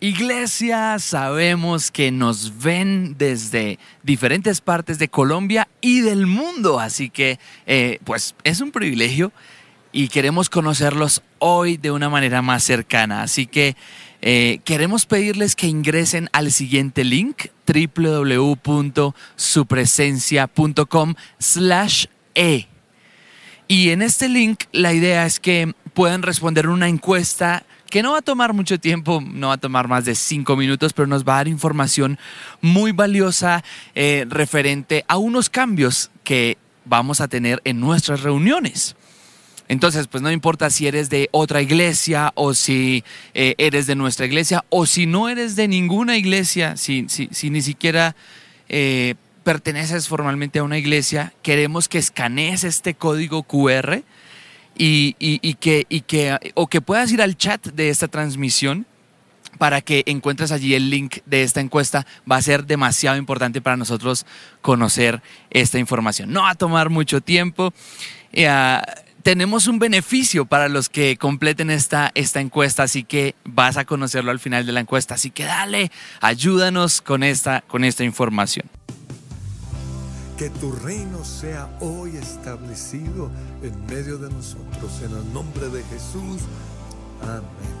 Iglesia, sabemos que nos ven desde diferentes partes de Colombia y del mundo, así que eh, pues es un privilegio y queremos conocerlos hoy de una manera más cercana. Así que eh, queremos pedirles que ingresen al siguiente link www.supresencia.com slash e. Y en este link la idea es que puedan responder una encuesta que no va a tomar mucho tiempo, no va a tomar más de cinco minutos, pero nos va a dar información muy valiosa eh, referente a unos cambios que vamos a tener en nuestras reuniones. Entonces, pues no importa si eres de otra iglesia o si eh, eres de nuestra iglesia o si no eres de ninguna iglesia, si, si, ni siquiera eh, perteneces formalmente a una iglesia, queremos que escanees este código QR y, que, o que puedas ir al chat de esta transmisión para que encuentres allí el link de esta encuesta. Va a ser demasiado importante para nosotros conocer esta información. No va a tomar mucho tiempo. Eh, tenemos un beneficio para los que completen esta, esta encuesta, así que vas a conocerlo al final de la encuesta. Así que dale, ayúdanos con esta, con esta información. Que tu reino sea hoy establecido en medio de nosotros. En el nombre de Jesús. Amén.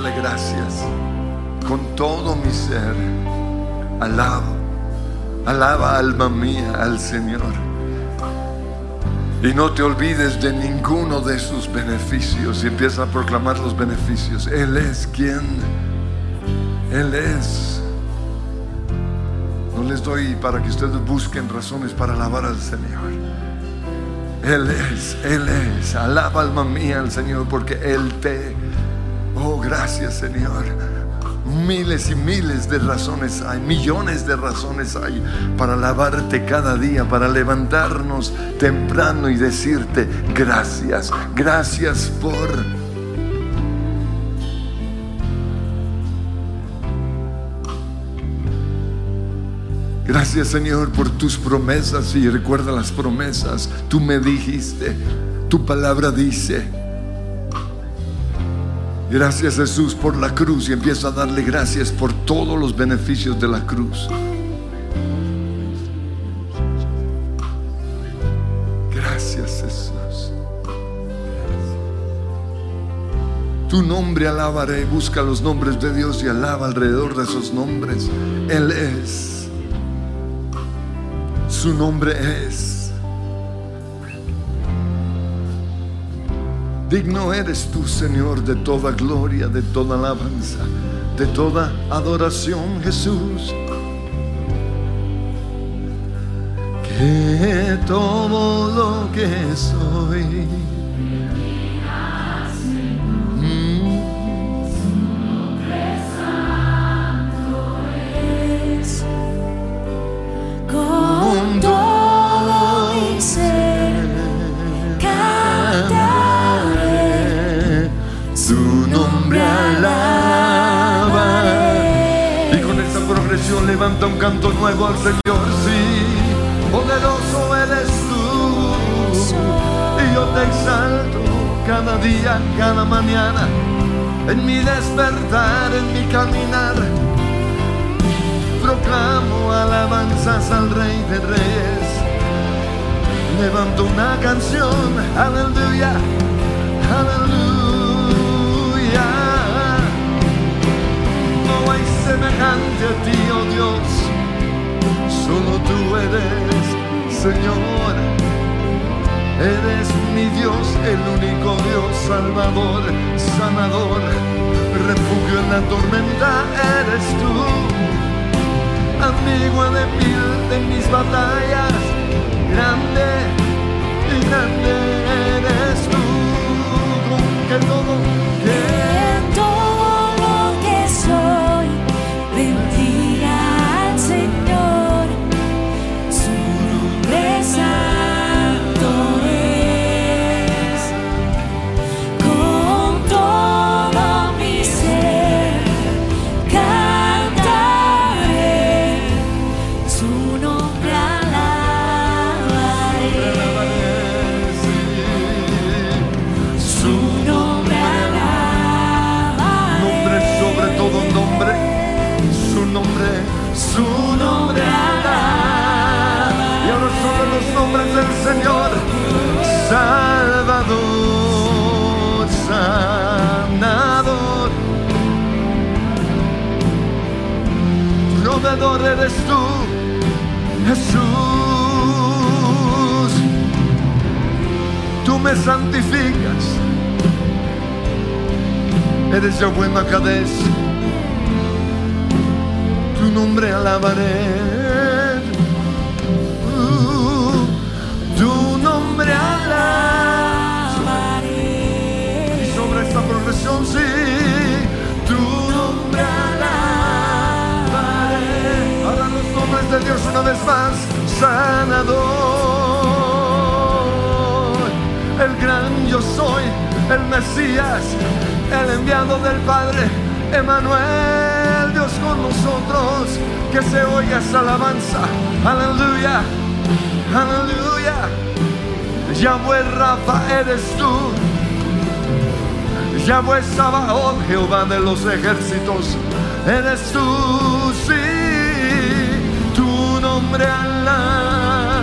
Darle gracias con todo mi ser. Alaba, alaba alma mía al Señor. Y no te olvides de ninguno de sus beneficios y empieza a proclamar los beneficios. Él es quien, Él es. No les doy para que ustedes busquen razones para alabar al Señor. Él es, Él es. Alaba alma mía al Señor porque Él te... Oh, gracias Señor. Miles y miles de razones hay, millones de razones hay para alabarte cada día, para levantarnos temprano y decirte gracias, gracias por... Gracias Señor por tus promesas y recuerda las promesas. Tú me dijiste, tu palabra dice. Gracias Jesús por la cruz y empiezo a darle gracias por todos los beneficios de la cruz. Gracias Jesús. Tu nombre alabaré, busca los nombres de Dios y alaba alrededor de esos nombres. Él es. Su nombre es. Digno eres tú, Señor, de toda gloria, de toda alabanza, de toda adoración, Jesús. Que todo lo que soy. Levanta un canto nuevo al Señor, sí. Poderoso eres tú. Y yo te exalto cada día, cada mañana. En mi despertar, en mi caminar. Proclamo alabanzas al Rey de Reyes. Levanto una canción, aleluya, aleluya. Semejante a ti, oh Dios, solo tú eres, Señor. Eres mi Dios, el único Dios, Salvador, sanador, refugio en la tormenta, eres tú. Amigo de mil de mis batallas, grande y grande me santificas, eres Yahweh Macades. Tu nombre alabaré. El Mesías, el enviado del Padre, Emanuel, Dios con nosotros, que se oiga esa alabanza, aleluya, aleluya. Yahweh Rafa eres tú. Yahweh Sabaoth, Jehová de los ejércitos, eres tú, sí, tu nombre alabaré,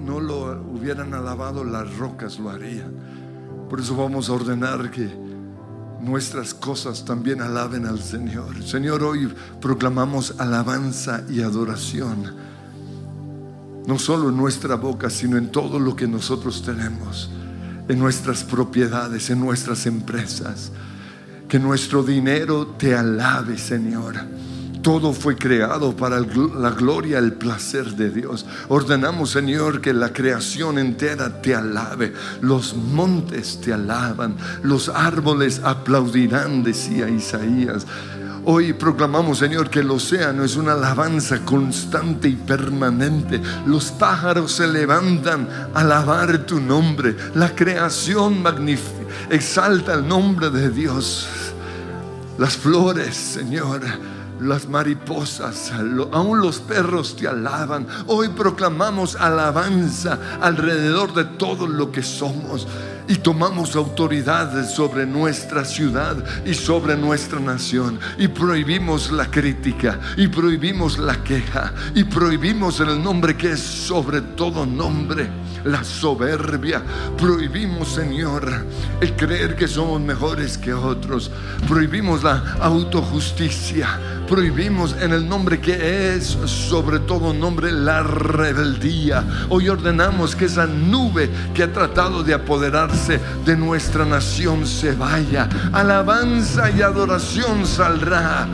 no lo hubieran alabado, las rocas lo harían. Por eso vamos a ordenar que nuestras cosas también alaben al Señor. Señor, hoy proclamamos alabanza y adoración. No solo en nuestra boca, sino en todo lo que nosotros tenemos, en nuestras propiedades, en nuestras empresas. Que nuestro dinero te alabe, Señor. Todo fue creado para la gloria, el placer de Dios. Ordenamos, Señor, que la creación entera te alabe. Los montes te alaban. Los árboles aplaudirán, decía Isaías. Hoy proclamamos, Señor, que el océano es una alabanza constante y permanente. Los pájaros se levantan a alabar tu nombre. La creación exalta el nombre de Dios. Las flores, Señor, las mariposas, aún los perros te alaban. Hoy proclamamos alabanza alrededor de todo lo que somos y tomamos autoridad sobre nuestra ciudad y sobre nuestra nación y prohibimos la crítica y prohibimos la queja y prohibimos el nombre que es sobre todo nombre, la soberbia. Prohibimos, Señor, el creer que somos mejores que otros. Prohibimos la autojusticia. Prohibimos en el nombre que es sobre todo nombre la rebeldía. Hoy ordenamos que esa nube que ha tratado de apoderarse de nuestra nación se vaya. Alabanza y adoración saldrá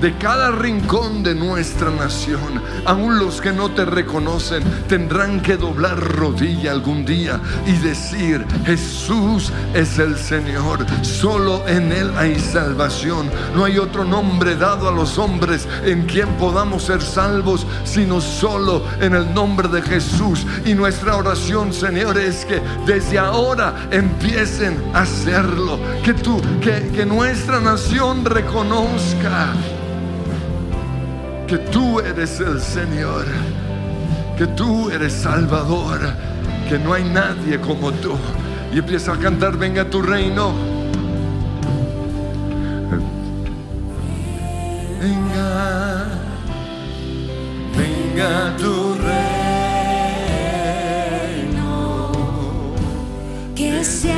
de cada rincón de nuestra nación. Aún los que no te reconocen tendrán que doblar rodilla algún día y decir, Jesús es el Señor, solo en Él hay salvación. No hay otro nombre dado a los hombres en quien podamos ser salvos, sino solo en el nombre de Jesús. Y nuestra oración, Señor, es que desde ahora empiecen a hacerlo, que tú, que, que nuestra nación reconozca que tú eres el Señor, que tú eres Salvador, que no hay nadie como tú. Y empieza a cantar, venga tu reino. Venga, venga tu reino. Que se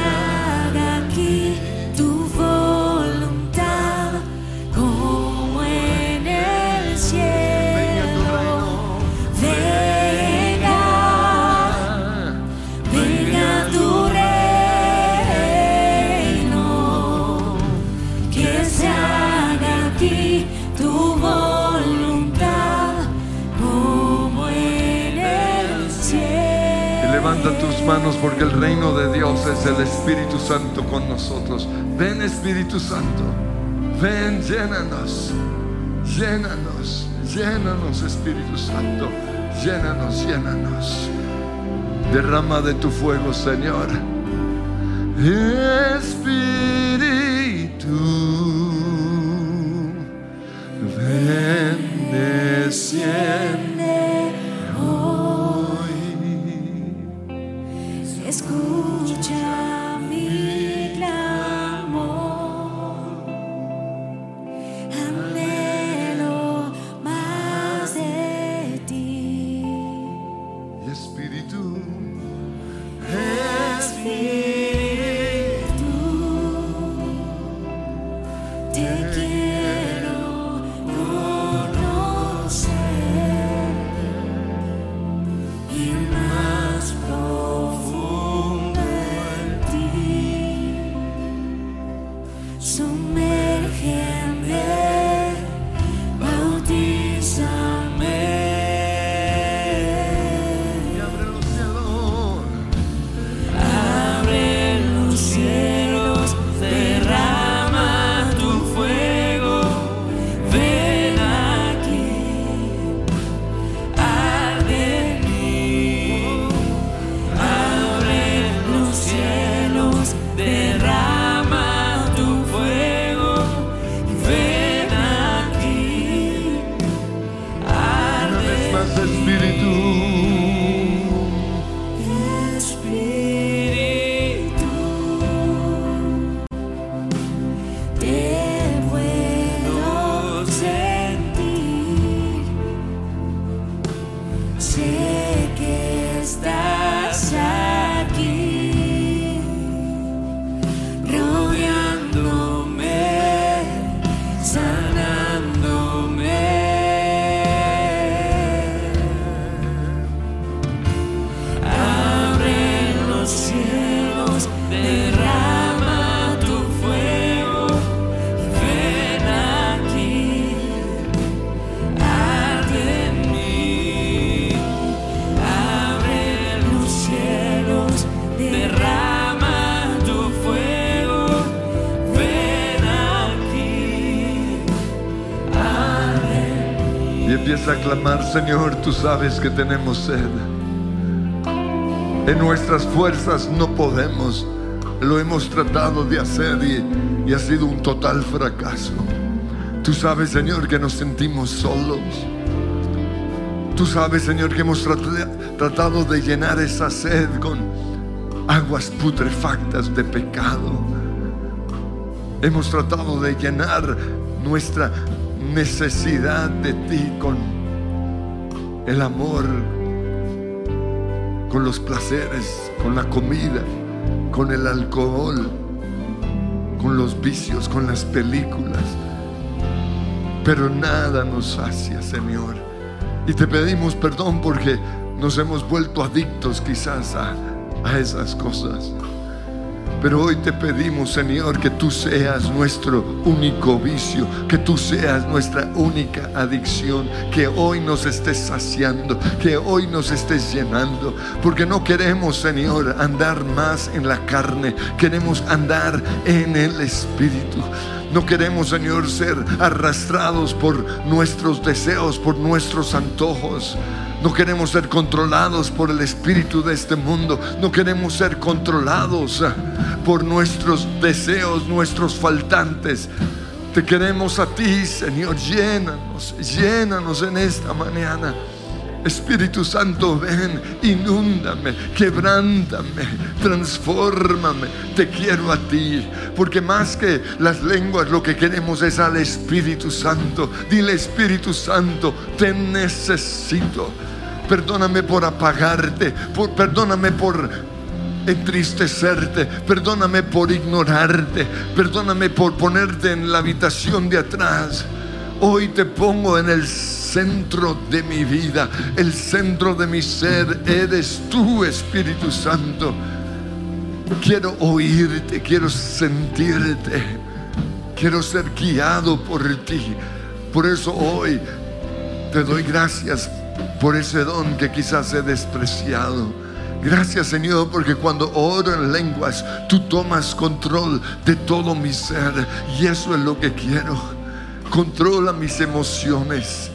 manos porque el reino de Dios es el Espíritu Santo con nosotros. Ven Espíritu Santo, ven, llénanos, llénanos, llénanos Espíritu Santo, llénanos, llénanos. Derrama de tu fuego, Señor. Clamar, Señor, tú sabes que tenemos sed. En nuestras fuerzas no podemos. Lo hemos tratado de hacer y, ha sido un total fracaso. Tú sabes, Señor, que nos sentimos solos. Tú sabes, Señor, que hemos trat- tratado de llenar esa sed con aguas putrefactas de pecado. Hemos tratado de llenar nuestra necesidad de ti con el amor, con los placeres, con la comida, con el alcohol, con los vicios, con las películas. Pero nada nos sacia, Señor. Y te pedimos perdón porque nos hemos vuelto adictos quizás a, a esas cosas. Pero hoy te pedimos, Señor, que tú seas nuestro único vicio, que tú seas nuestra única adicción, que hoy nos estés saciando, que hoy nos estés llenando, porque no queremos, Señor, andar más en la carne, queremos andar en el Espíritu. No queremos, Señor, ser arrastrados por nuestros deseos, por nuestros antojos. No queremos ser controlados por el espíritu de este mundo. No queremos ser controlados ah, por nuestros deseos, nuestros faltantes. Te queremos a ti, Señor. Llénanos, llénanos en esta mañana. Espíritu Santo, ven, inúndame, quebrántame, transfórmame. Te quiero a ti, porque más que las lenguas, lo que queremos es al Espíritu Santo. Dile, Espíritu Santo, te necesito. Perdóname por apagarte, por, perdóname por entristecerte, perdóname por ignorarte, perdóname por ponerte en la habitación de atrás. Hoy te pongo en el centro de mi vida, el centro de mi ser, eres tú, Espíritu Santo. Quiero oírte, quiero sentirte, quiero ser guiado por ti. Por eso hoy te doy gracias por ese don que quizás he despreciado. Gracias Señor porque cuando oro en lenguas tú tomas control de todo mi ser y eso es lo que quiero. Controla mis emociones,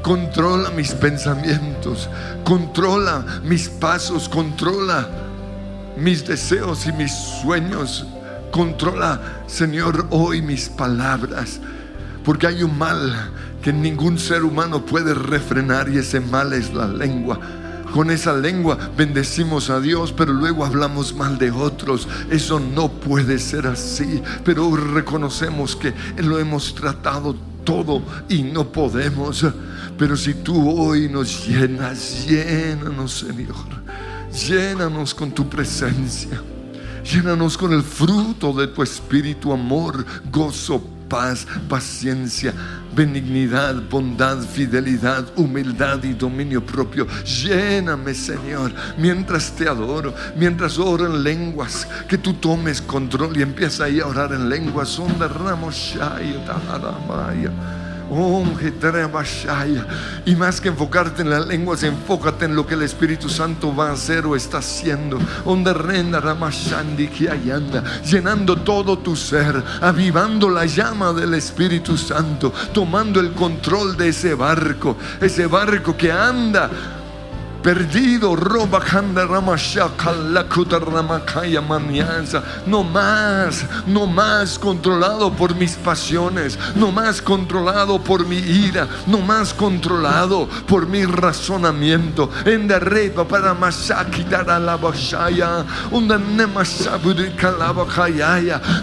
controla mis pensamientos, controla mis pasos, controla mis deseos y mis sueños. Controla, Señor, hoy mis palabras. Porque hay un mal que ningún ser humano puede refrenar y ese mal es la lengua. Con esa lengua bendecimos a Dios, pero luego hablamos mal de otros. Eso no puede ser así. Pero reconocemos que lo hemos tratado todo y no podemos. Pero si tú hoy nos llenas, llénanos, Señor. Llénanos con tu presencia. Llénanos con el fruto de tu espíritu, amor, gozo, paz, paciencia, benignidad, bondad, fidelidad, humildad y dominio propio. Lléname, Señor, mientras te adoro, mientras oro en lenguas, que tú tomes control y empieza ahí a orar en lenguas. Onda ramos. Y más que enfocarte en las lenguas, enfócate en lo que el Espíritu Santo va a hacer o está haciendo. Llenando todo tu ser, avivando la llama del Espíritu Santo, tomando el control de ese barco, ese barco que anda perdido. No más, no más controlado por mis pasiones, no más controlado por mi ira, no más controlado por mi razonamiento. En la repa para masaki dara la bashaya.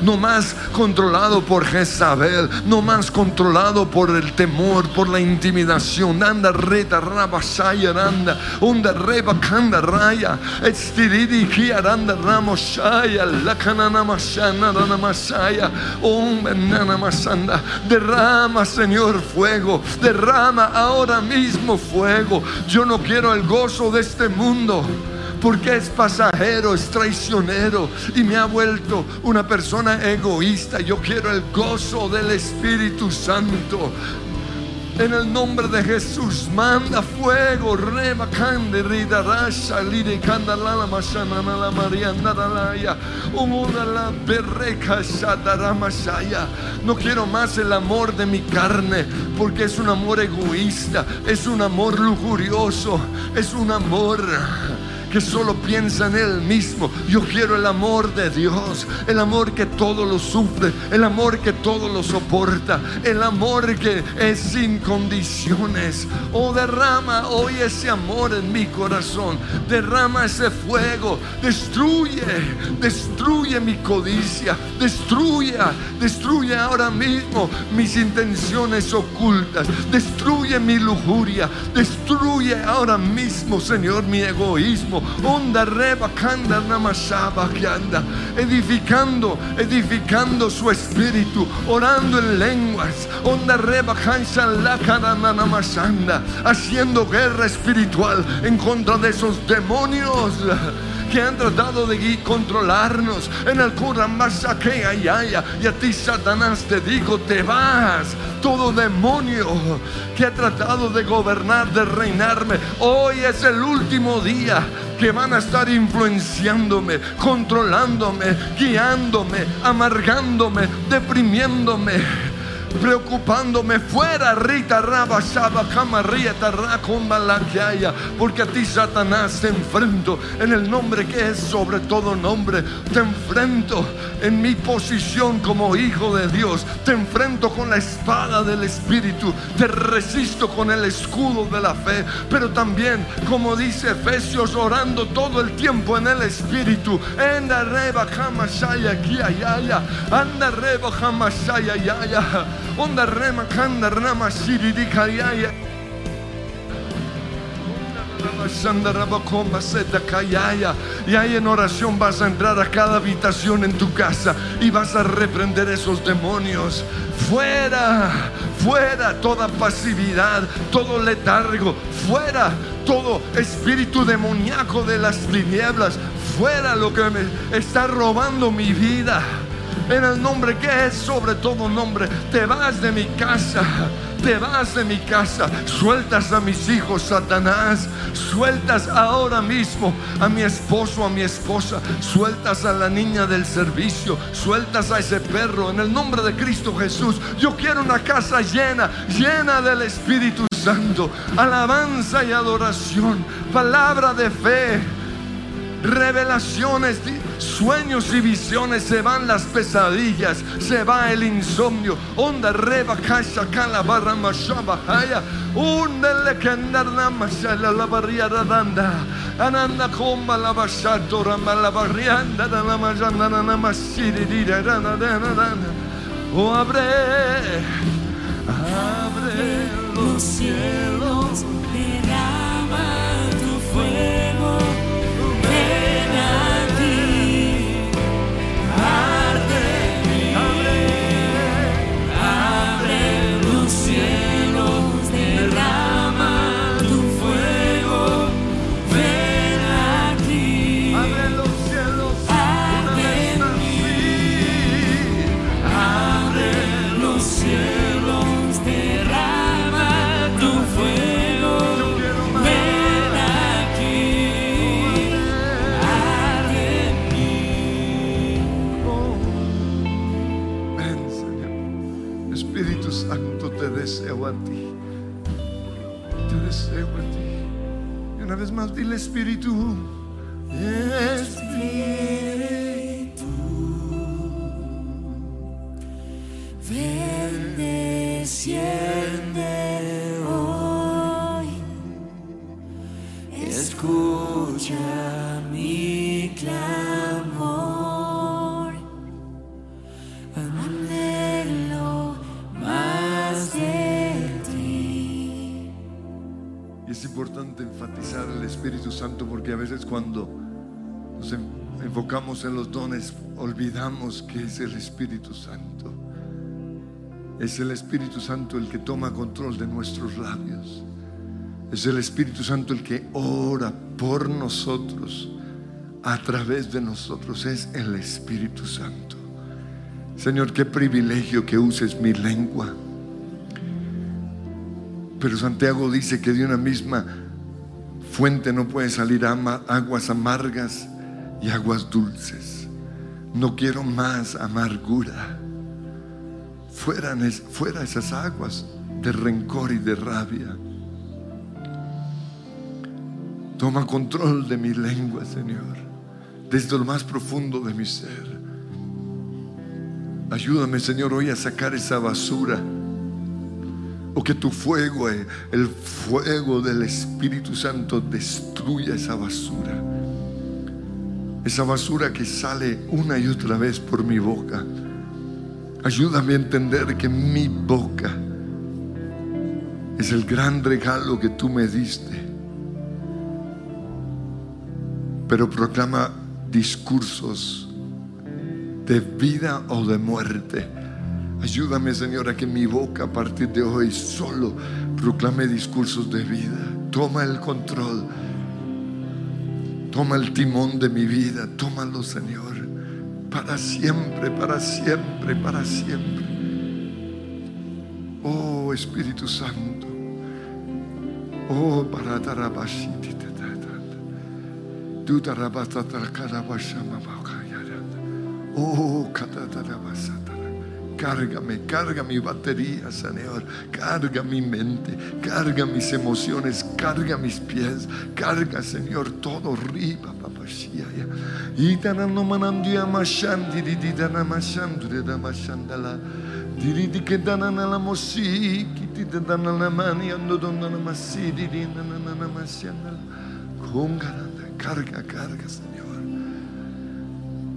No más controlado por Jezabel, no más controlado por el temor, por la intimidación. Anda reta rabashaya anda. Onda reba kanda raya. Estiridi ki aranda ramoshaya. Lakanana mashana rana mashaya. Om benana masanda. Derrama, Señor, fuego. Derrama ahora mismo fuego. Yo no quiero el gozo de este mundo porque es pasajero, es traicionero y me ha vuelto una persona egoísta. Yo quiero el gozo del Espíritu Santo. En el nombre de Jesús, manda fuego, reba cande, rida rasha, lire canda la la mariana la la ya, umuna la berreca shatara mashaya. No quiero más el amor de mi carne, porque es un amor egoísta, es un amor lujurioso, es un amor que solo piensa en Él mismo. Yo quiero el amor de Dios, el amor que todo lo sufre, el amor que todo lo soporta, el amor que es sin condiciones. Oh, derrama hoy ese amor en mi corazón, derrama ese fuego, destruye, destruye mi codicia, destruye, destruye ahora mismo mis intenciones ocultas, destruye mi lujuria, destruye ahora mismo, Señor, mi egoísmo. Edificando, edificando su espíritu, orando en lenguas. Haciendo guerra espiritual en contra de esos demonios que han tratado de controlarnos en el Kuramasakea Yaya. Y a ti, Satanás, te digo, te vas. Todo demonio que ha tratado de gobernar, de reinarme, hoy es el último día que van a estar influenciándome, controlándome, guiándome, amargándome, deprimiéndome preocupándome fuera Rita Raba Shaba haya porque a ti Satanás te enfrento en el nombre que es sobre todo nombre. Te enfrento en mi posición como hijo de Dios. Te enfrento con la espada del Espíritu. Te resisto con el escudo de la fe pero también como dice Efesios orando todo el tiempo en el Espíritu. Anda reba Kiayaya anda reba Kamashaya Yaya onda rema kanda rama y ahí en oración vas a entrar a cada habitación en tu casa y vas a reprender esos demonios. Fuera, fuera toda pasividad, todo letargo, fuera todo espíritu demoníaco de las tinieblas, fuera lo que me está robando mi vida. En el nombre que es sobre todo nombre, te vas de mi casa, te vas de mi casa, sueltas a mis hijos, Satanás, sueltas ahora mismo a mi esposo, a mi esposa, sueltas a la niña del servicio, sueltas a ese perro, en el nombre de Cristo Jesús. Yo quiero una casa llena, llena del Espíritu Santo, alabanza y adoración, palabra de fe. Revelaciones, sueños y visiones, se van las pesadillas, se va el insomnio. Onda reba kasha kala barra mashaba haya. Undele kendarna mashala la barriera danda. Ananda komba la bashato rama la barrianda da la majanda na masiri di da da da da. Oh abre, abre los cielos, vez más, dile Espíritu. En los dones, olvidamos que es el Espíritu Santo. Es el Espíritu Santo el que toma control de nuestros labios. Es el Espíritu Santo el que ora por nosotros, a través de nosotros. Es el Espíritu Santo. Señor, qué privilegio que uses mi lengua Pero Santiago dice que de una misma fuente no puede salir aguas amargas y aguas dulces. No quiero más amargura. Fuera, fuera esas aguas de rencor y de rabia. Toma control de mi lengua, Señor, desde lo más profundo de mi ser. Ayúdame, Señor, hoy a sacar esa basura. O que tu fuego, eh, el fuego del Espíritu Santo, destruya esa basura. Esa basura que sale una y otra vez por mi boca. Ayúdame a entender que mi boca es el gran regalo que tú me diste. Pero proclama discursos de vida o de muerte. Ayúdame, Señor, a que mi boca a partir de hoy solo proclame discursos de vida. Toma el control. Toma el timón de mi vida. Tómalo, Señor. Para siempre, para siempre, para siempre. Oh Espíritu Santo. Oh, para Oh. Cárgame, carga mi batería, Señor. Carga mi mente, carga mis emociones, carga mis pies, carga, Señor, todo arriba, mashandala. Diridi che danana la mosi, chi ti danana la mani, ando donna la massi, di di nanana mashandala. Congaranda, carga, carga, Señor.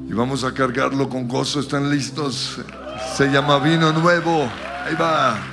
Y vamos a cargarlo con gozo. ¿Están listos? Se llama vino nuevo. Ahí va.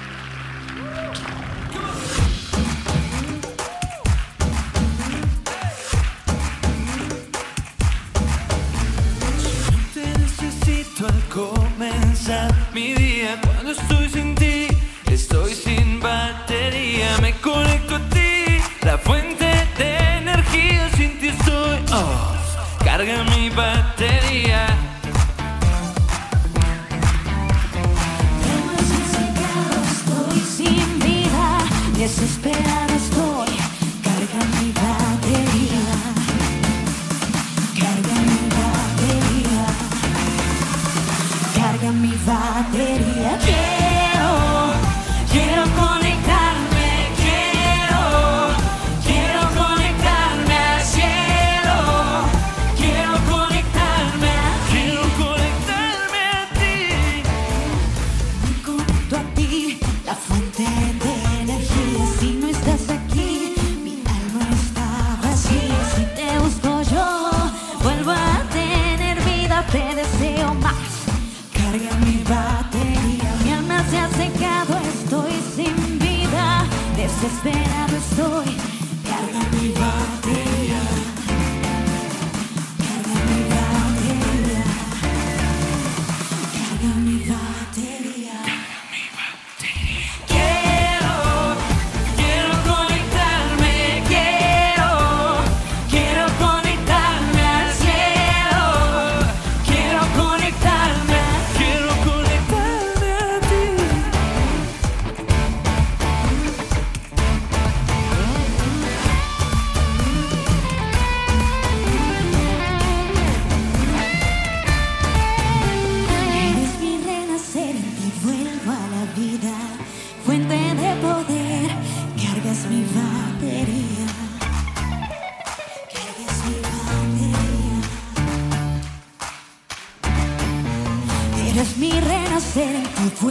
Of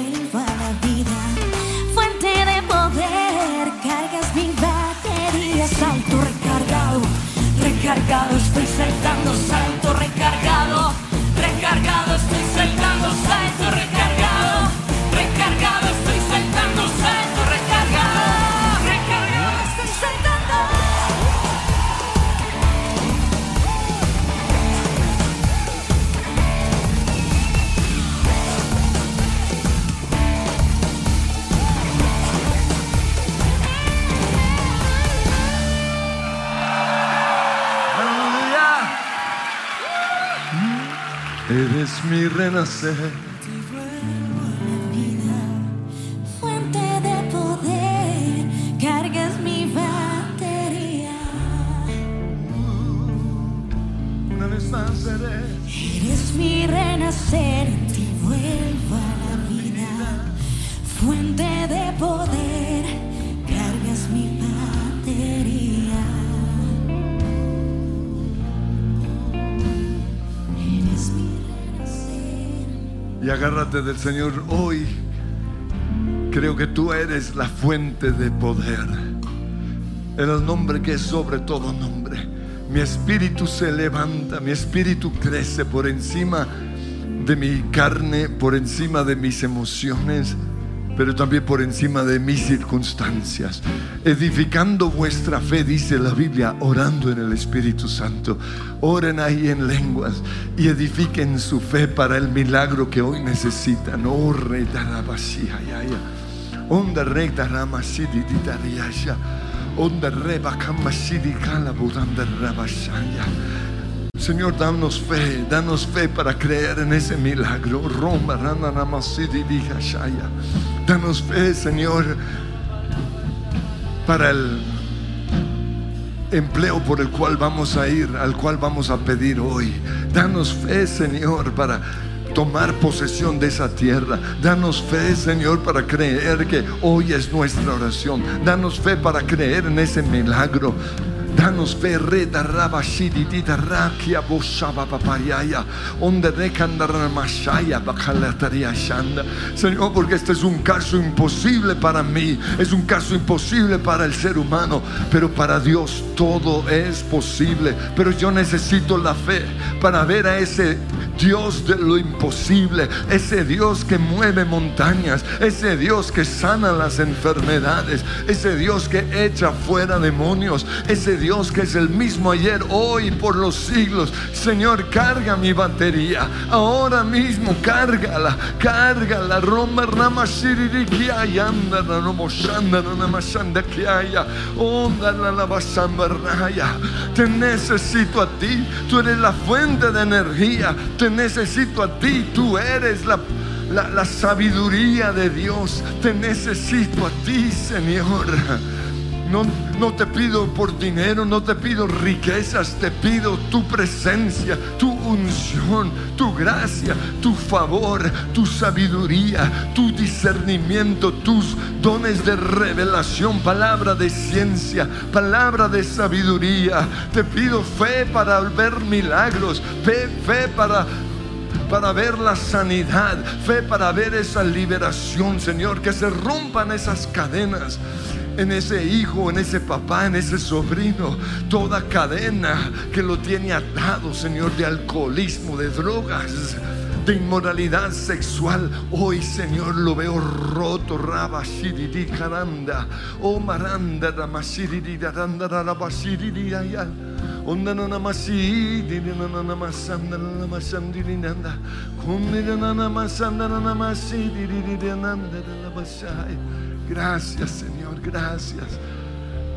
said del Señor hoy. Creo que tú eres la fuente de poder. En el nombre que es sobre todo nombre. Mi espíritu se levanta, mi espíritu crece por encima de mi carne, por encima de mis emociones, pero también por encima de mis circunstancias. Edificando vuestra fe, dice la Biblia, orando en el Espíritu Santo. Oren ahí en lenguas y edifiquen su fe para el milagro que hoy necesitan. Oh, re darabashia, ya, ya. Onda re daramashidi di dariasha. Onda re bakamashidi kala budanda rabashaya. Señor, danos fe, danos fe para creer en ese milagro. Roma, rana, dihashaya. Danos fe, Señor, para el empleo por el cual vamos a ir, al cual vamos a pedir hoy. Danos fe, Señor, para tomar posesión de esa tierra. Danos fe, Señor, para creer que hoy es nuestra oración. Danos fe para creer en ese milagro. Danos fe, reda raba shididita rakia boshaba papayaya, onde rekandara mashaya bakalataria shanda. Señor, porque este es un caso imposible para mí, es un caso imposible para el ser humano, pero para Dios todo es posible. Pero yo necesito la fe para ver a ese Dios de lo imposible, ese Dios que mueve montañas, ese Dios que sana las enfermedades, ese Dios que echa fuera demonios, ese Dios que es el mismo ayer, hoy y por los siglos. Señor, carga mi batería, ahora mismo cárgala, cárgala. Roma rama. Te necesito a ti, tú eres la fuente de energía, te necesito a ti, tú eres la la, sabiduría de Dios. Te necesito a ti, Señor. No, no te pido por dinero, no te pido riquezas, te pido tu presencia, tu unción, tu gracia, tu favor, tu sabiduría, tu discernimiento, tus dones de revelación, palabra de ciencia, palabra de sabiduría. Te pido fe para ver milagros, fe, fe para para ver la sanidad, fe para ver esa liberación, Señor, que se rompan esas cadenas en ese hijo, en ese papá, en ese sobrino, toda cadena que lo tiene atado, Señor, de alcoholismo, de drogas, de inmoralidad sexual. Hoy, Señor, lo veo roto. Raba shiridi karanda. Oh maranda ramashiridi daranda rabashiridi ayal. Onda na namasi, diri na na namasanda na namasandiri nanda. Kundiri na namasanda na namasi, diri diri nanda na namasai. Gracias, Señor, gracias.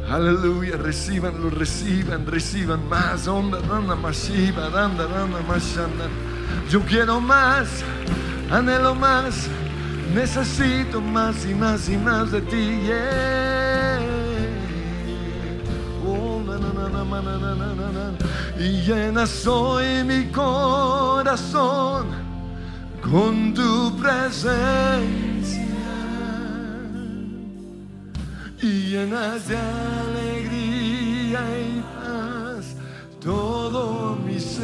Aleluya, recibanlo, reciban, reciban más. Onda, rana, mashiva, randa, rana, mashanda. Yo quiero más, anhelo más, necesito más y más y más de ti. Yeah. Oh, na, na, y llena soy mi corazón con tu presencia. Y llenas de alegría y paz todo mi ser.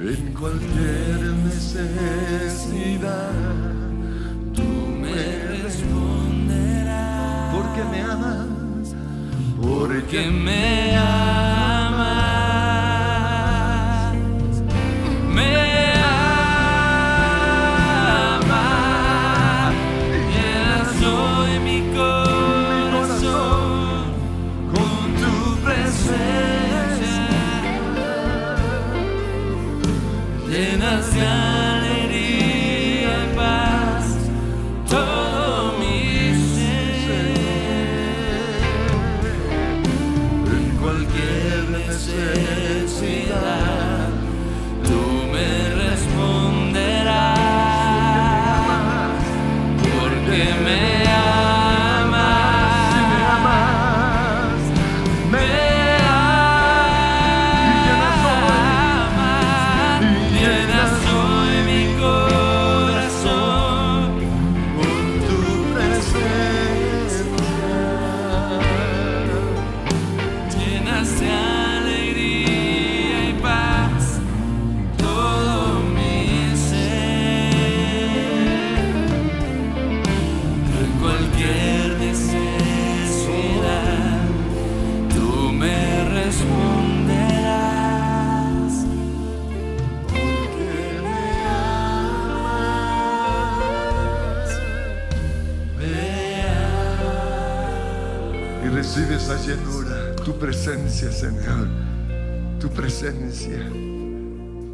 En cualquier necesidad, tú me responderás. Porque me amas, porque que me amas, me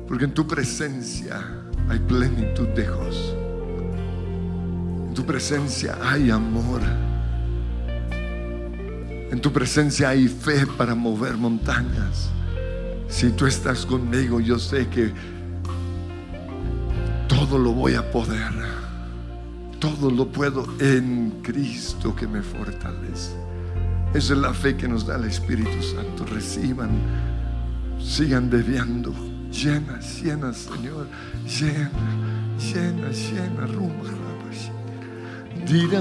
Porque en tu presencia hay plenitud de gozo. En tu presencia hay amor. En tu presencia hay fe para mover montañas. Si tú estás conmigo, yo sé que todo lo voy a poder. Todo lo puedo en Cristo que me fortalece. Esa es la fe que nos da el Espíritu Santo. Reciban, sigan bebiendo. Llena, llena, Señor. Llena, llena, llena. Rumba, rabashi. Dira,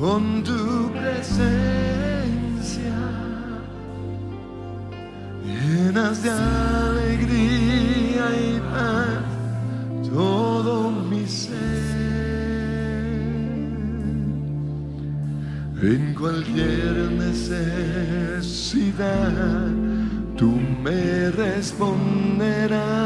con tu presencia. Llenas de alegría y paz todo mi ser. En cualquier necesidad tú me responderás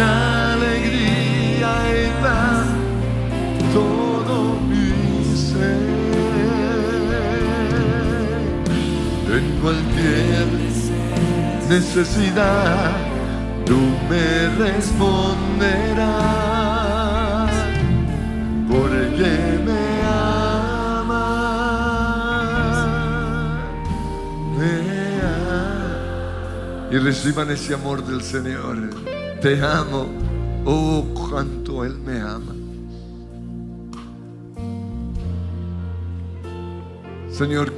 alegría y paz todo mi ser. En cualquier necesidad tú me responderás porque me amas, me amas. Y reciban ese amor del Señor. Te amo, oh cuánto Él me ama. Señor,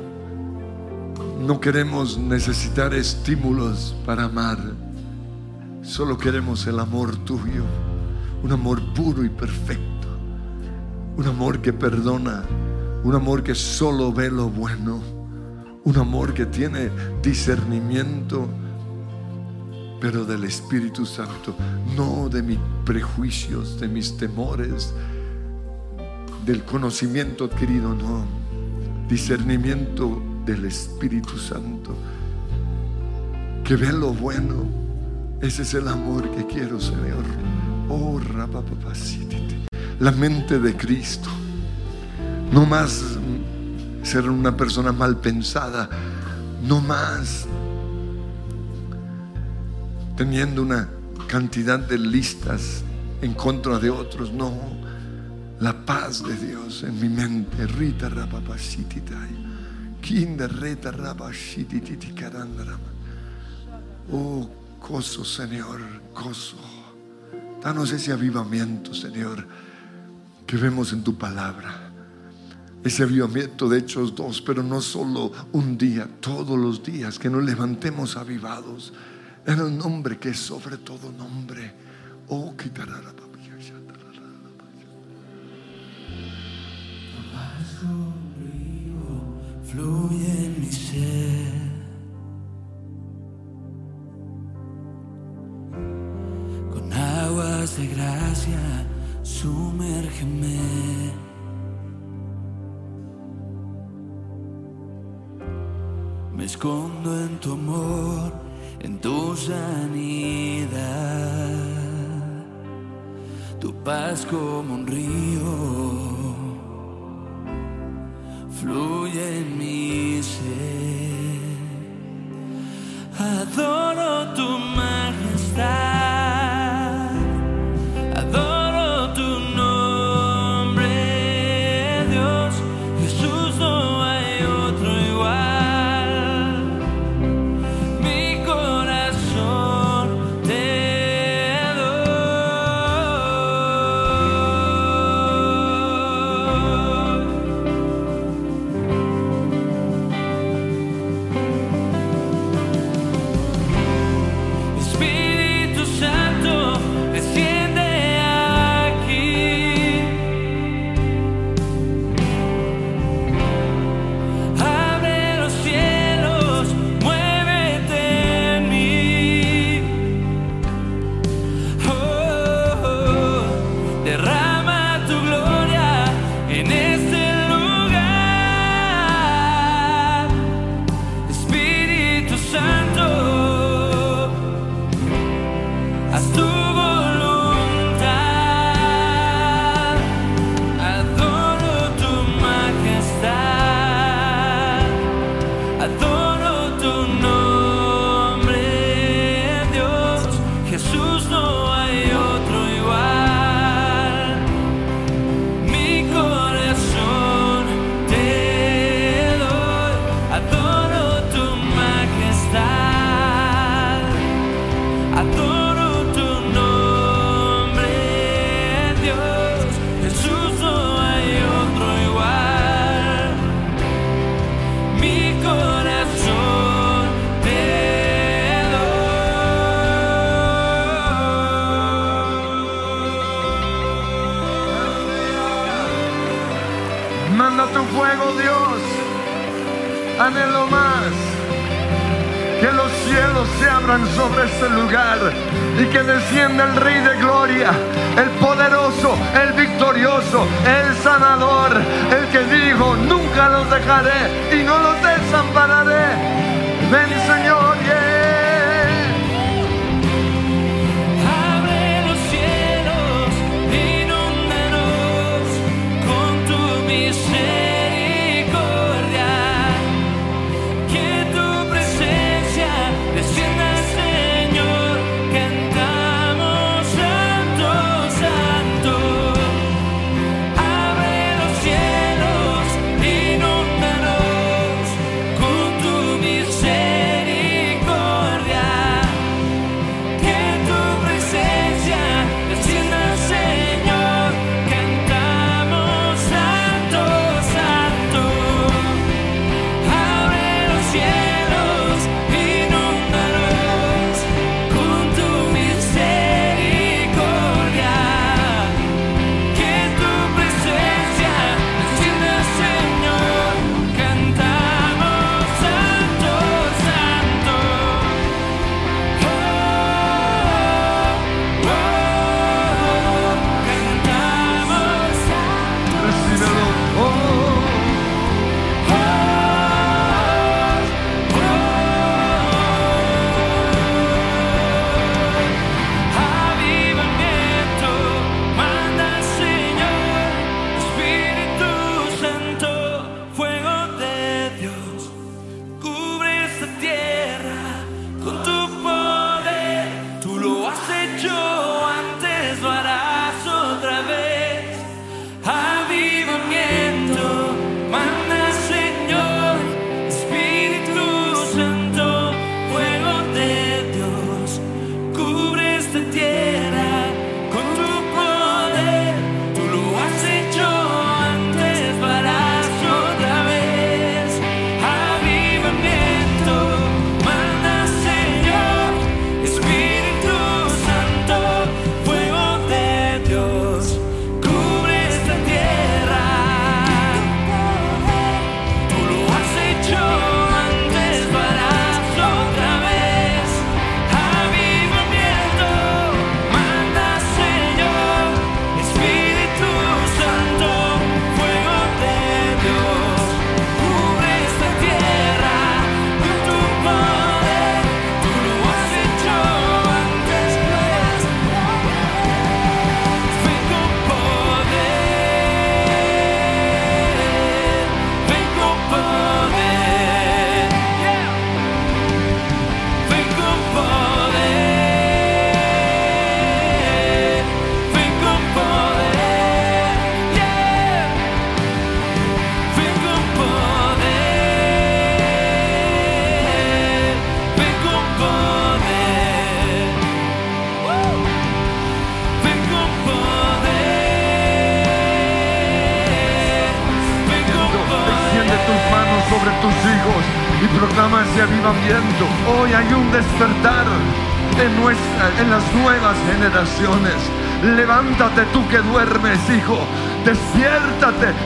no queremos necesitar estímulos para amar. Solo queremos el amor tuyo. Un amor puro y perfecto. Un amor que perdona. Un amor que solo ve lo bueno. Un amor que tiene discernimiento, pero del Espíritu Santo. No de mis prejuicios, de mis temores, del conocimiento adquirido, no. Discernimiento del Espíritu Santo. Que ve lo bueno. Ese es el amor que quiero, Señor. Oh, rapapapacitite. La mente de Cristo. No más ser una persona mal pensada. No más teniendo una cantidad de listas en contra de otros. No. La paz de Dios en mi mente. Rita rapapacititai. Kinda reta. Oh, gozo, Señor, gozo. Danos ese avivamiento, Señor, que vemos en tu palabra. Ese avivamiento de Hechos 2, pero no solo un día, todos los días, que nos levantemos avivados en el nombre que es sobre todo nombre. Oh, quitará la fluye en mi ser. Con aguas de gracia, sumérgeme. Me escondo en tu amor, en tu sanidad, tu paz como un río fluye en mi ser. Adoro tu majestad.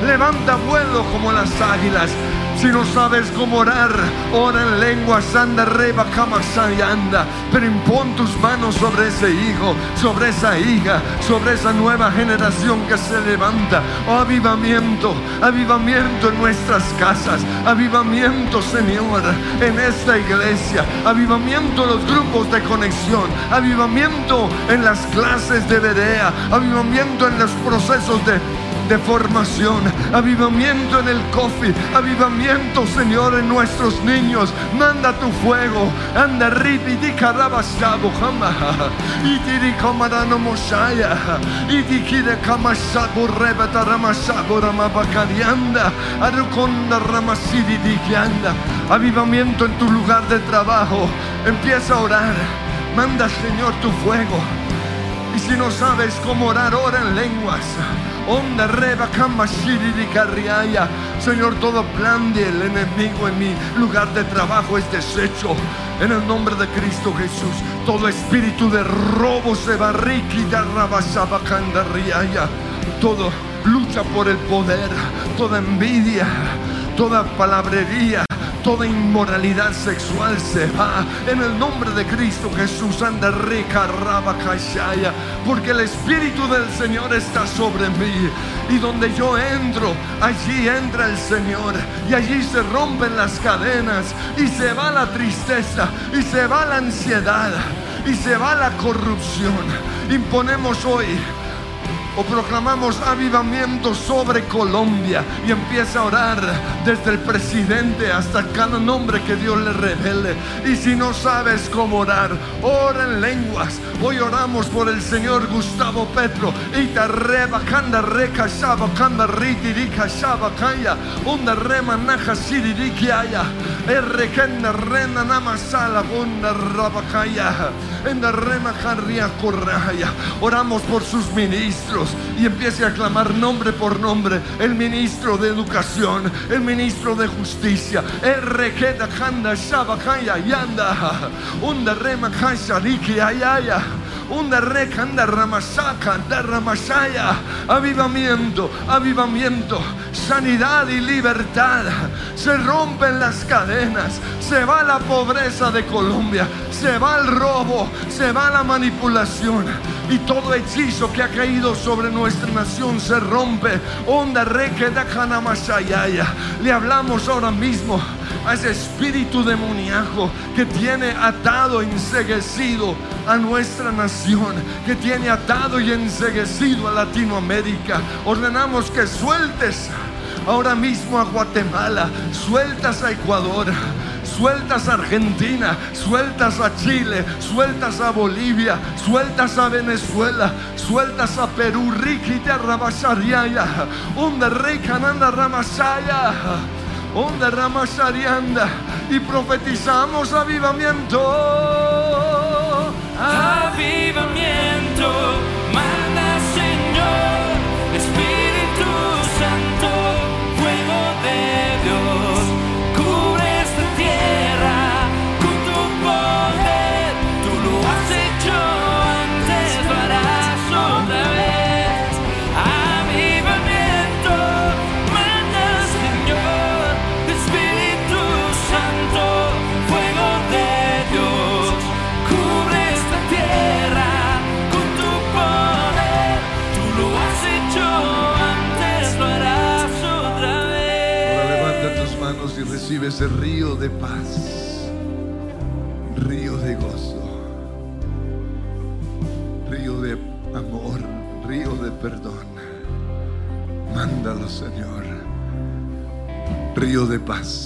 Levanta vuelo como las águilas. Si no sabes cómo orar, ora en lenguas, anda, reba, cama, anda. Pero impon tus manos sobre ese hijo, sobre esa hija, sobre esa nueva generación que se levanta. Oh, avivamiento, avivamiento en nuestras casas, avivamiento, Señor, en esta iglesia, avivamiento en los grupos de conexión, avivamiento en las clases de Berea, avivamiento en los procesos de de formación, avivamiento en el coffee, avivamiento, Señor, en nuestros niños. Manda tu fuego, anda ripi di karabasabo hama, y tiri kamarano moshaya, y di kire kamasabo rebeta ramasabo ramabakarianda, arukonda ramasidi di kianda. Avivamiento en tu lugar de trabajo. Empieza a orar. Manda, Señor, tu fuego. Y si no sabes cómo orar, ora en lenguas. Onda reba kama shiriri karriaya. Señor, todo plan del enemigo en mi lugar de trabajo es deshecho. En el nombre de Cristo Jesús, todo espíritu de robo se va riquida riaya. Todo lucha por el poder, toda envidia, toda palabrería, Toda inmoralidad sexual se va en el nombre de Cristo Jesús. Anda rica porque el Espíritu del Señor está sobre mí. Y donde yo entro, allí entra el Señor. Y allí se rompen las cadenas. Y se va la tristeza. Y se va la ansiedad. Y se va la corrupción. Imponemos hoy o proclamamos avivamiento sobre Colombia y empieza a orar desde el presidente hasta cada nombre que Dios le revele. Y si no sabes cómo orar, ora en lenguas. Hoy oramos por el Señor Gustavo Petro. Ita reba kanda reka shaba kanda riti rika shaba kaya. Onda rema naja siriki aya. Erre kenda rena namasala bunda rabakaya. Enda rema jarria corraya. Oramos por sus ministros y empiece a clamar nombre por nombre. El ministro de Educación, el ministro de Justicia. Yanda. Rema ayaya. Rekanda ramasaka ramasaya. Avivamiento, avivamiento, sanidad y libertad. Se rompen las cadenas. Se va la pobreza de Colombia. Se va el robo. Se va la manipulación. Y todo hechizo que ha caído sobre nuestra nación se rompe. Onda requeda. Le hablamos ahora mismo a ese espíritu demoníaco que tiene atado, enseguecido a nuestra nación, que tiene atado y enseguecido a Latinoamérica. Ordenamos que sueltes ahora mismo a Guatemala, sueltas a Ecuador. Sueltas a Argentina, sueltas a Chile, sueltas a Bolivia, sueltas a Venezuela, sueltas a Perú, de Rabashariaya, Onda Reikananda Ramasaya. Onda Ramasharianda y profetizamos. Avivamiento, recibe ese río de paz, río de gozo, río de amor, río de perdón. Mándalo, Señor. Río de paz.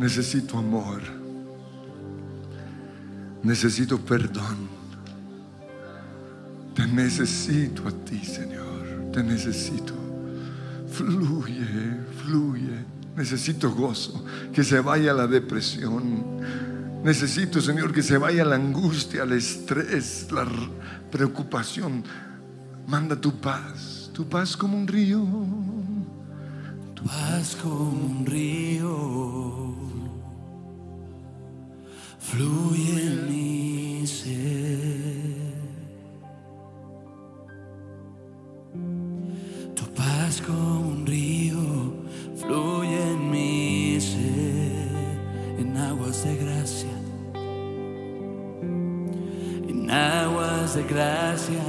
Necesito amor. Necesito perdón. Te necesito a ti, Señor. Te necesito. Fluye, fluye. Necesito gozo. Que se vaya la depresión. Necesito, Señor, que se vaya la angustia, el estrés, la preocupación. Manda tu paz, tu paz como un río. Tu paz como un río fluye en mi ser. Tu paz como un río fluye en mi ser, en aguas de gracia, en aguas de gracia,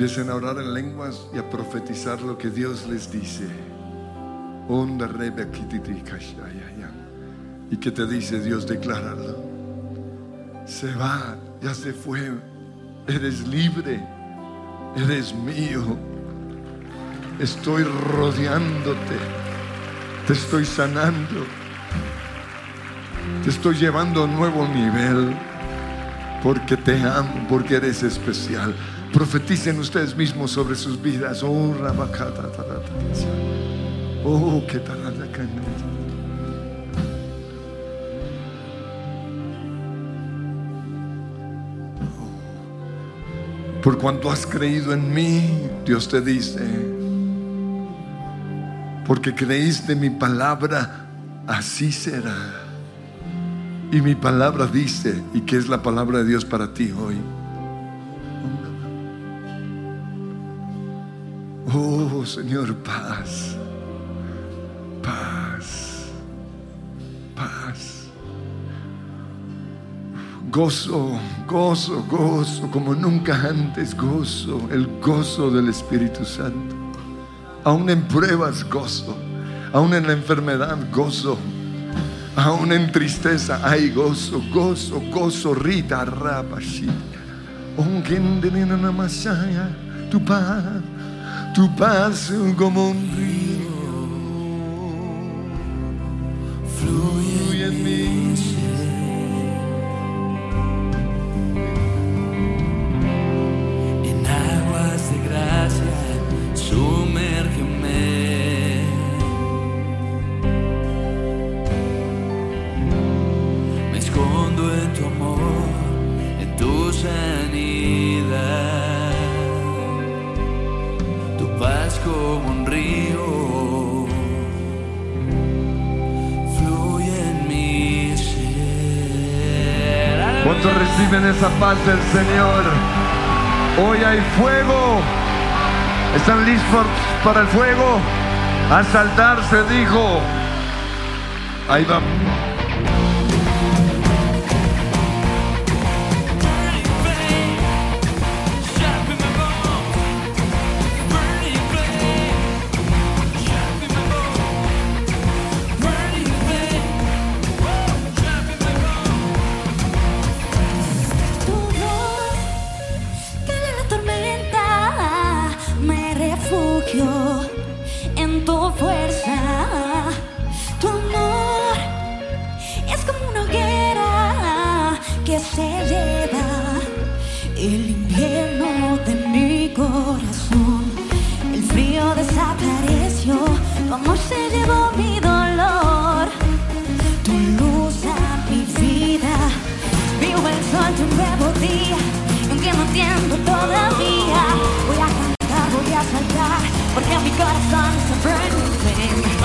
empiecen a orar en lenguas y a profetizar lo que Dios les dice. ¿Y qué te dice Dios? Decláralo. Se va, ya se fue. Eres libre. Eres mío. Estoy rodeándote. Te estoy sanando. Te estoy llevando a un nuevo nivel. Porque te amo, porque eres especial. Profeticen ustedes mismos sobre sus vidas. Oh, Oh, que tarata, caneta. Por cuanto has creído en mí, Dios te dice, porque creíste mi palabra, así será. Y mi palabra dice, ¿y qué es la palabra de Dios para ti hoy? Oh Señor, paz, paz, paz. Gozo, gozo, gozo, como nunca antes, gozo, el gozo del Espíritu Santo. Aún en pruebas, gozo. Aún en la enfermedad, gozo. Aún en tristeza hay gozo, gozo, gozo, rita, rapashi. Tu paz, tu paz como un río. Esa paz del Señor? Hoy hay fuego. ¿Están listos para el fuego? A saltar se dijo. Ahí va. Porque mi corazón es un burning flame. Burning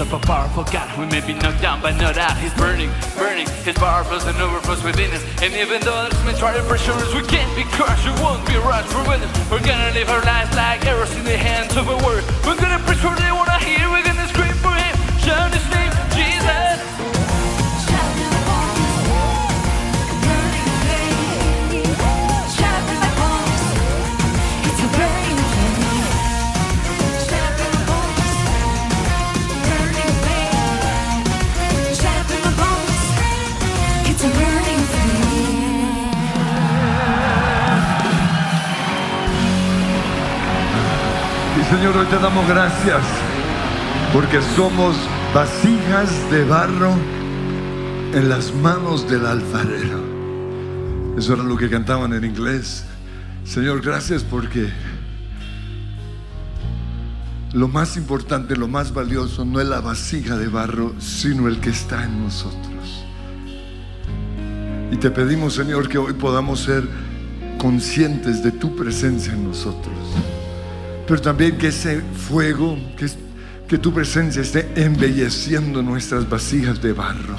of a powerful God, we may be knocked down but not out. He's burning, burning. His power flows and overflows within us. And even though others may try to pressure us, we can't be crushed. We won't be rushed. We're. We're gonna live our lives like arrows in the hands of a warrior. We're gonna preach what they wanna hear. We're Señor, hoy te damos gracias porque somos vasijas de barro en las manos del alfarero. Eso era lo que cantaban en inglés. Señor, gracias porque lo más importante, lo más valioso no es la vasija de barro, sino el que está en nosotros. Y te pedimos, Señor, que hoy podamos ser conscientes de tu presencia en nosotros pero también que ese fuego, que, que tu presencia esté embelleciendo nuestras vasijas de barro,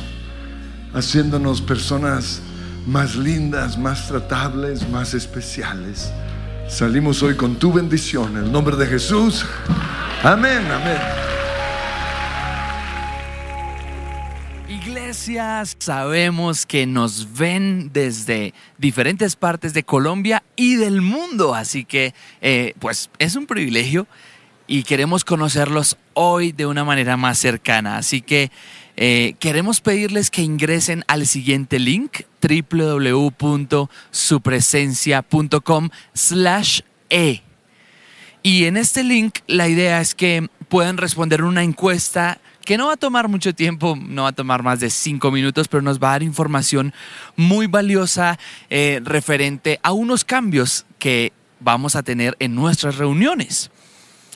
haciéndonos personas más lindas, más tratables, más especiales. Salimos hoy con tu bendición, en el nombre de Jesús. Amén, amén. Iglesias, sabemos que nos ven desde diferentes partes de Colombia y del mundo, así que eh, pues es un privilegio y queremos conocerlos hoy de una manera más cercana. Así que eh, queremos pedirles que ingresen al siguiente link www.supresencia.com slash e. Y en este link la idea es que puedan responder una encuesta que no va a tomar mucho tiempo, no va a tomar más de cinco minutos, pero nos va a dar información muy valiosa eh, referente a unos cambios que vamos a tener en nuestras reuniones.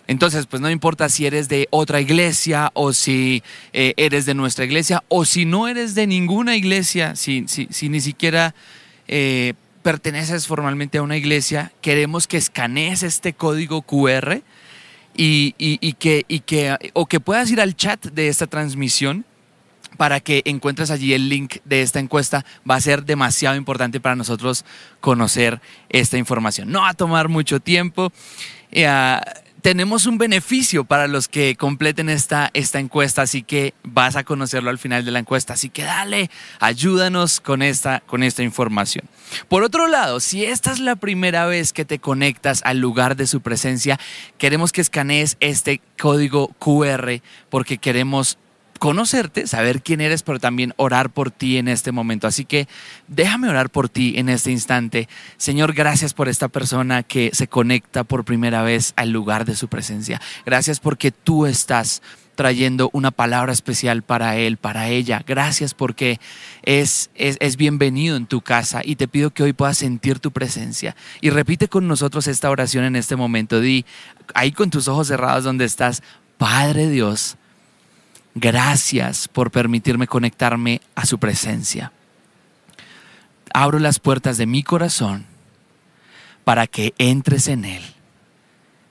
Entonces, pues no importa si eres de otra iglesia o si eh, eres de nuestra iglesia o si no eres de ninguna iglesia, si, si, ni siquiera eh, perteneces formalmente a una iglesia, queremos que escanees este código QR y, y- y que, y que, o que puedas ir al chat de esta transmisión para que encuentres allí el link de esta encuesta. Va a ser demasiado importante para nosotros conocer esta información. No va a tomar mucho tiempo. Eh, ah, tenemos un beneficio para los que completen esta, esta encuesta, así que vas a conocerlo al final de la encuesta. Así que dale, ayúdanos con esta, con esta información. Por otro lado, si esta es la primera vez que te conectas al lugar de su presencia, queremos que escanees este código QR porque queremos conocerte, saber quién eres, pero también orar por ti en este momento. Así que déjame orar por ti en este instante. Señor, gracias por esta persona que se conecta por primera vez al lugar de su presencia. Gracias porque tú estás trayendo una palabra especial para él, para ella. Gracias porque es, es, bienvenido en tu casa y te pido que hoy puedas sentir tu presencia. Y repite con nosotros esta oración en este momento. Di ahí con tus ojos cerrados donde estás, Padre Dios, Gracias por permitirme conectarme a su presencia. Abro las puertas de mi corazón para que entres en él.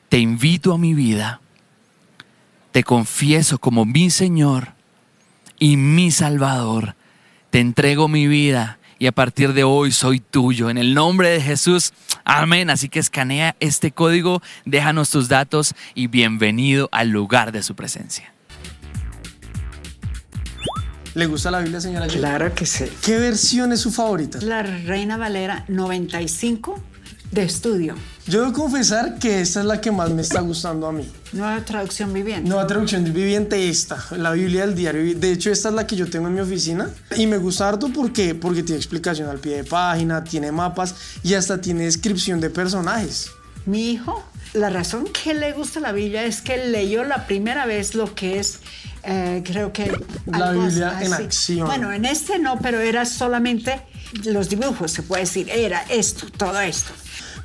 Te invito a mi vida. Te confieso como mi Señor y mi Salvador. Te entrego mi vida y a partir de hoy soy tuyo. En el nombre de Jesús, amén. Así que escanea este código, déjanos tus datos y bienvenido al lugar de su presencia. ¿Le gusta la Biblia, señora? Claro que sí. ¿Qué versión es su favorita? La Reina Valera 95 de estudio. Yo debo confesar que esta es la que más me está gustando a mí. Nueva traducción viviente. Nueva traducción viviente esta, la Biblia del diario. De hecho, esta es la que yo tengo en mi oficina y me gusta harto porque, porque tiene explicación al pie de página, tiene mapas y hasta tiene descripción de personajes. Mi hijo, la razón que le gusta la Biblia es que leyó la primera vez lo que es, eh, creo que... La Biblia en así. acción. Bueno, en este no, pero era solamente los dibujos, se puede decir. Era esto, todo esto.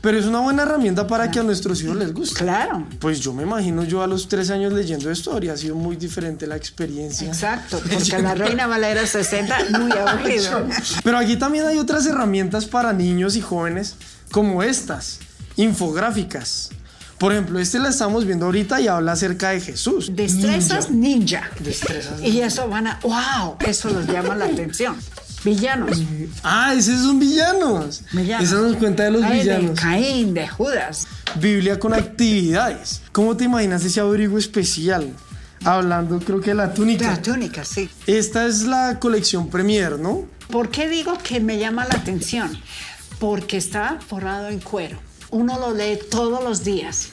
Pero es una buena herramienta para que a nuestros hijos les guste. Claro. Pues yo me imagino yo a los tres años leyendo esto habría sido muy diferente la experiencia. Exacto, porque la Reina Valera 60, muy aburrido. Pero aquí también hay otras herramientas para niños y jóvenes como estas, infográficas. Por ejemplo, este la estamos viendo ahorita y habla acerca de Jesús. Destrezas ninja. Destrezas Y eso van a, wow, eso los llama la atención. Villanos. Ah, esos son villanos. Villanos. Esa nos cuenta de los Ay, villanos. De Caín, de Judas. Biblia con actividades. ¿Cómo te imaginas ese abrigo especial? Hablando, creo que de la túnica. La túnica, sí. Esta es la colección Premier, ¿no? ¿Por qué digo que me llama la atención? Porque está forrado en cuero. Uno lo lee todos los días.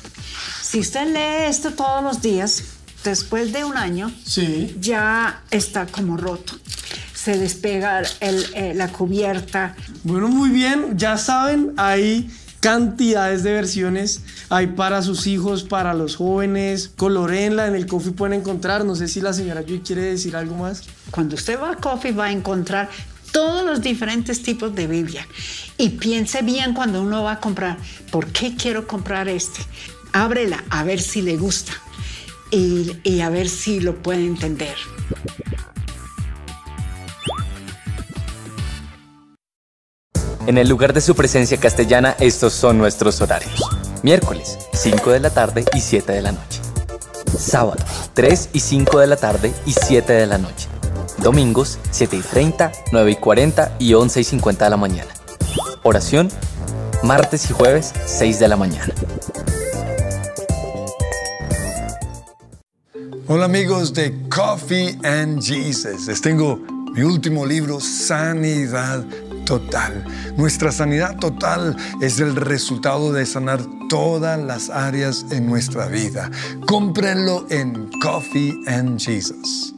Si usted lee esto todos los días, después de un año, Sí. ya está como roto. Se despega el- eh, la cubierta. Bueno, muy bien. Ya saben, hay cantidades de versiones. Hay para sus hijos, para los jóvenes. Colorenla en el coffee pueden encontrar. No sé si la señora Yui quiere decir algo más. Cuando usted va a Coffee va a encontrar todos los diferentes tipos de Biblia. Y piense bien cuando uno va a comprar, ¿por qué quiero comprar este? Ábrela a ver si le gusta y, a ver si lo puede entender. En el lugar de su presencia castellana, estos son nuestros horarios. Miércoles, 5 de la tarde y 7 de la noche. Sábado, 3 y 5 de la tarde y 7 de la noche. Domingos, 7 y 30, 9 y 40 y 11 y 50 de la mañana. Oración, martes y jueves, 6 de la mañana. Hola amigos de Coffee and Jesus. Les tengo mi último libro, Sanidad Total. Nuestra sanidad total es el resultado de sanar todas las áreas en nuestra vida. Cómprenlo en Coffee and Jesus.